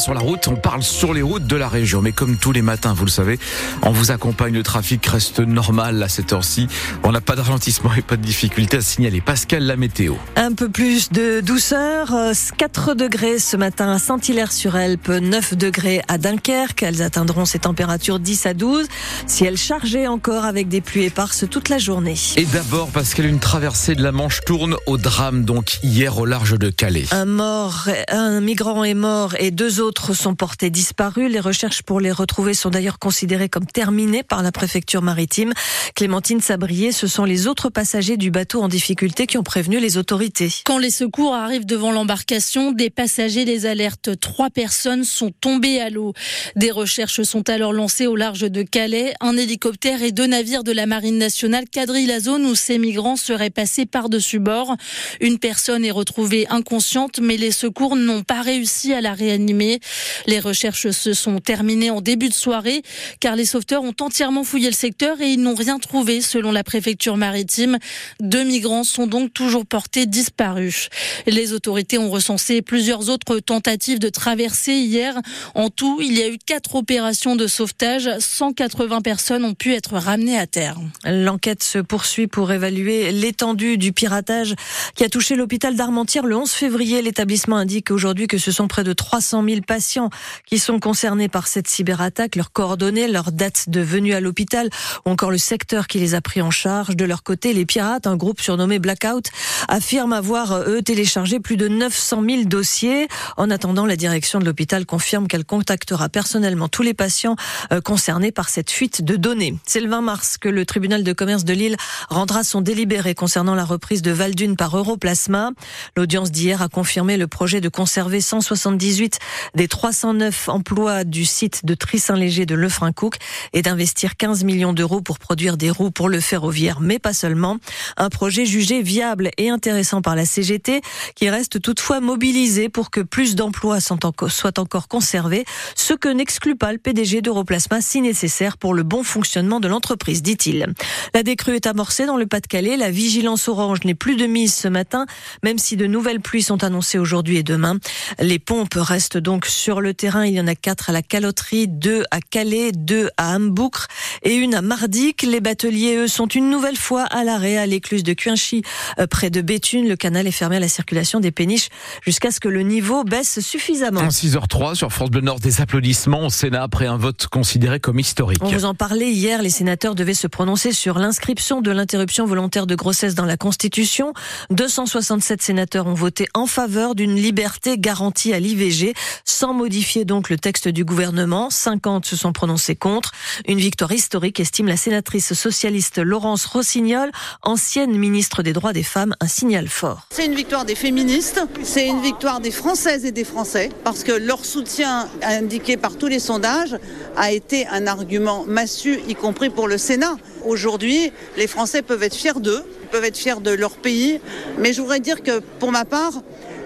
sur la route, on parle sur les routes de la région. Mais comme tous les matins, vous le savez, on vous accompagne, le trafic reste normal à cette heure-ci. On n'a pas de ralentissement et pas de difficulté à signaler. Pascal, la météo. Un peu plus de douceur, 4 degrés ce matin à Saint-Hilaire-sur-Elpe, 9 degrés à Dunkerque. Elles atteindront ces températures 10 à 12. Ciel chargé encore avec des pluies éparses toute la journée. Et d'abord, Pascal, une traversée de la Manche tourne au drame, donc hier au large de Calais. Un mort, un migrant est mort et deux autres sont portés disparus. Les recherches pour les retrouver sont d'ailleurs considérées comme terminées par la préfecture maritime. Clémentine Sabrier, ce sont les autres passagers du bateau en difficulté qui ont prévenu les autorités. Quand les secours arrivent devant l'embarcation, des passagers les alertent. Trois personnes sont tombées à l'eau. Des recherches sont alors lancées au large de Calais. Un hélicoptère et deux navires de la Marine nationale quadrillent la zone où ces migrants seraient passés par-dessus bord. Une personne est retrouvée inconsciente, mais les secours n'ont pas réussi à la réanimer. Les recherches se sont terminées en début de soirée, car les sauveteurs ont entièrement fouillé le secteur et ils n'ont rien trouvé, selon la préfecture maritime. Deux migrants sont donc toujours portés disparus. Les autorités ont recensé plusieurs autres tentatives de traversée hier. En tout, il y a eu quatre opérations de sauvetage. 180 personnes ont pu être ramenées à terre. L'enquête se poursuit pour évaluer l'étendue du piratage qui a touché l'hôpital d'Armentières le 11 février. L'établissement indique aujourd'hui que ce sont près de 300 000 patients qui sont concernés par cette cyberattaque. Leurs coordonnées, leur date de venue à l'hôpital ou encore le secteur qui les a pris en charge. De leur côté, les pirates, un groupe surnommé Blackout, affirment avoir, eux, téléchargé plus de 900 000 dossiers. En attendant, la direction de l'hôpital confirme qu'elle contactera personnellement tous les patients euh, concernés par cette fuite de données. C'est le 20 mars que le tribunal de commerce de Lille rendra son délibéré concernant la reprise de Valdune par Europlasma. L'audience d'hier a confirmé le projet de conserver 178 des 309 emplois du site de Trissin-Léger de Lefrancouc et d'investir 15 millions d'euros pour produire des roues pour le ferroviaire, mais pas seulement. Un projet jugé viable et intéressant par la CGT qui reste toutefois mobilisé pour que plus d'emplois soient encore conservés, ce que n'exclut pas le PDG d'Europlasma si nécessaire pour le bon fonctionnement de l'entreprise, dit-il. La décrue est amorcée dans le Pas-de-Calais. La vigilance orange n'est plus de mise ce matin, même si de nouvelles pluies sont annoncées aujourd'hui et demain. Les pompes restent donc sur le terrain. Il y en a quatre à la caloterie, deux à Calais, deux à Hamboucre et une à Mardic. Les bateliers, eux, sont une nouvelle fois à l'arrêt à l'écluse de Cuinchy, euh, près de Béthune. Le canal est fermé à la circulation des péniches jusqu'à ce que le niveau baisse suffisamment. 6h03 sur France Bleu Nord, des applaudissements au Sénat après un vote considéré comme historique. On vous en parlait hier. Les sénateurs devaient se prononcer sur l'inscription de l'interruption volontaire de grossesse dans la Constitution. 267 sénateurs ont voté en faveur d'une liberté garantie à l'IVG, sans modifier donc le texte du gouvernement. 50 se sont prononcés contre. Une victoire historique, estime la sénatrice socialiste Laurence Rossignol, ancienne ministre des droits des femmes, un signal fort. C'est une victoire des féministes, c'est une victoire des Françaises et des Français, parce que leur soutien indiqué par tous les sondages a été un argument massu, y compris pour le Sénat. Aujourd'hui, les Français peuvent être fiers d'eux, peuvent être fiers de leur pays, mais je voudrais dire que pour ma part,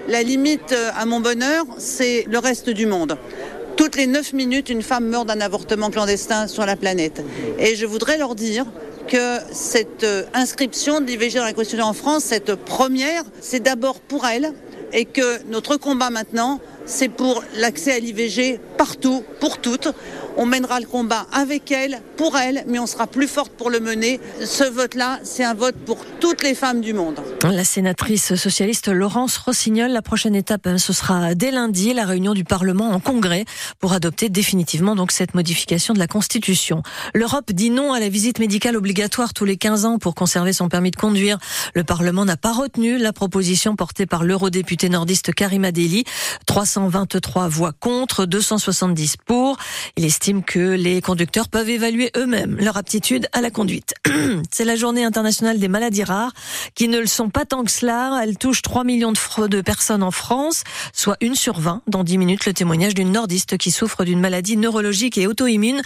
la limite à mon bonheur, c'est le reste du monde. Toutes les 9 minutes, une femme meurt d'un avortement clandestin sur la planète. Et je voudrais leur dire que cette inscription de l'IVG dans la Constitution en France, cette première, c'est d'abord pour elle et que notre combat maintenant, c'est pour l'accès à l'IVG partout, pour toutes. On mènera le combat avec elle, pour elle, mais on sera plus forte pour le mener. Ce vote-là, c'est un vote pour toutes les femmes du monde. La sénatrice socialiste Laurence Rossignol, la prochaine étape, ce sera dès lundi, la réunion du Parlement en congrès pour adopter définitivement donc cette modification de la Constitution. L'Europe dit non à la visite médicale obligatoire tous les 15 ans pour conserver son permis de conduire. Le Parlement n'a pas retenu la proposition portée par l'eurodéputé nordiste Karima Deli. 323 voix contre, 270 pour. Que les conducteurs peuvent évaluer eux-mêmes leur aptitude à la conduite. C'est la journée internationale des maladies rares qui ne le sont pas tant que cela. Elle touche 3 millions de, de personnes en France, soit une sur 20. Dans 10 minutes, le témoignage d'une nordiste qui souffre d'une maladie neurologique et auto-immune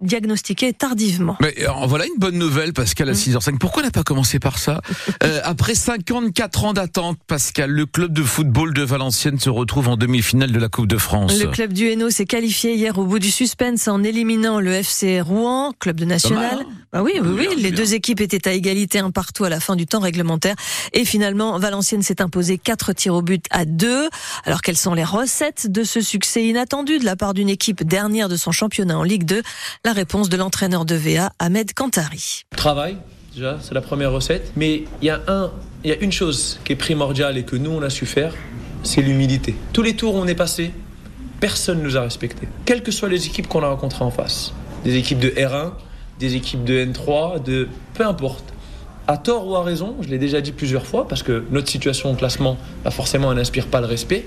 diagnostiquée tardivement. Mais euh, voilà une bonne nouvelle, Pascal, à 6h05. Pourquoi on n'a pas commencé par ça? Euh, Après 54 ans d'attente, Pascal, le club de football de Valenciennes se retrouve en demi-finale de la Coupe de France. Le club du Hainaut s'est qualifié hier au bout du suspense en éliminant le FC Rouen, club de national. Hein. bah oui, oui, Les deux équipes étaient à égalité un partout à la fin du temps réglementaire. Et finalement, Valenciennes s'est imposé 4 tirs au but à 2. Alors quelles sont les recettes de ce succès inattendu de la part d'une équipe dernière de son championnat en Ligue 2 La réponse de l'entraîneur de VA, Ahmed Kantari. Travail, déjà, c'est la première recette. Mais il y a un, il y a une chose qui est primordiale et que nous on a su faire, c'est l'humilité. Tous les tours où on est passé, personne nous a respecté. Quelles que soient les équipes qu'on a rencontrées en face, des équipes de R1, des équipes de N3, de peu importe. À tort ou à raison, je l'ai déjà dit plusieurs fois, parce que notre situation au classement, bah forcément, elle n'inspire pas le respect.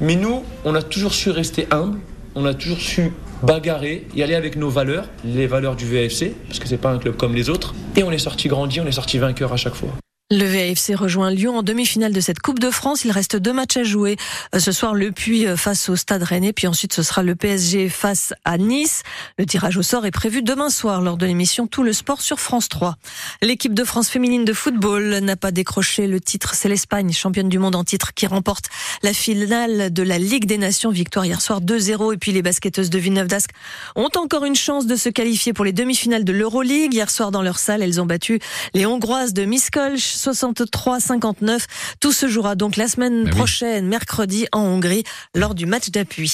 Mais nous, on a toujours su rester humble, on a toujours su bagarrer y aller avec nos valeurs, les valeurs du VFC, parce que c'est pas un club comme les autres. Et on est sorti grandi, on est sorti vainqueur à chaque fois. Le VAFC rejoint Lyon en demi-finale de cette Coupe de France. Il reste deux matchs à jouer. Euh, Ce soir, le Puy euh, face au Stade Rennais, puis ensuite ce sera le PSG face à Nice. Le tirage au sort est prévu demain soir lors de l'émission Tout le sport sur France 3. L'équipe de France féminine de football n'a pas décroché le titre. C'est l'Espagne, championne du monde en titre, qui remporte la finale de la Ligue des Nations. Victoire hier soir 2-0. Et puis les basketteuses de Villeneuve d'Ascq ont encore une chance de se qualifier pour les demi-finales de l'Euroleague. Hier soir dans leur salle, elles ont battu les Hongroises de Miskolc 63-59. Tout se jouera donc la semaine Ah oui. prochaine, mercredi, en Hongrie, lors du match d'appui.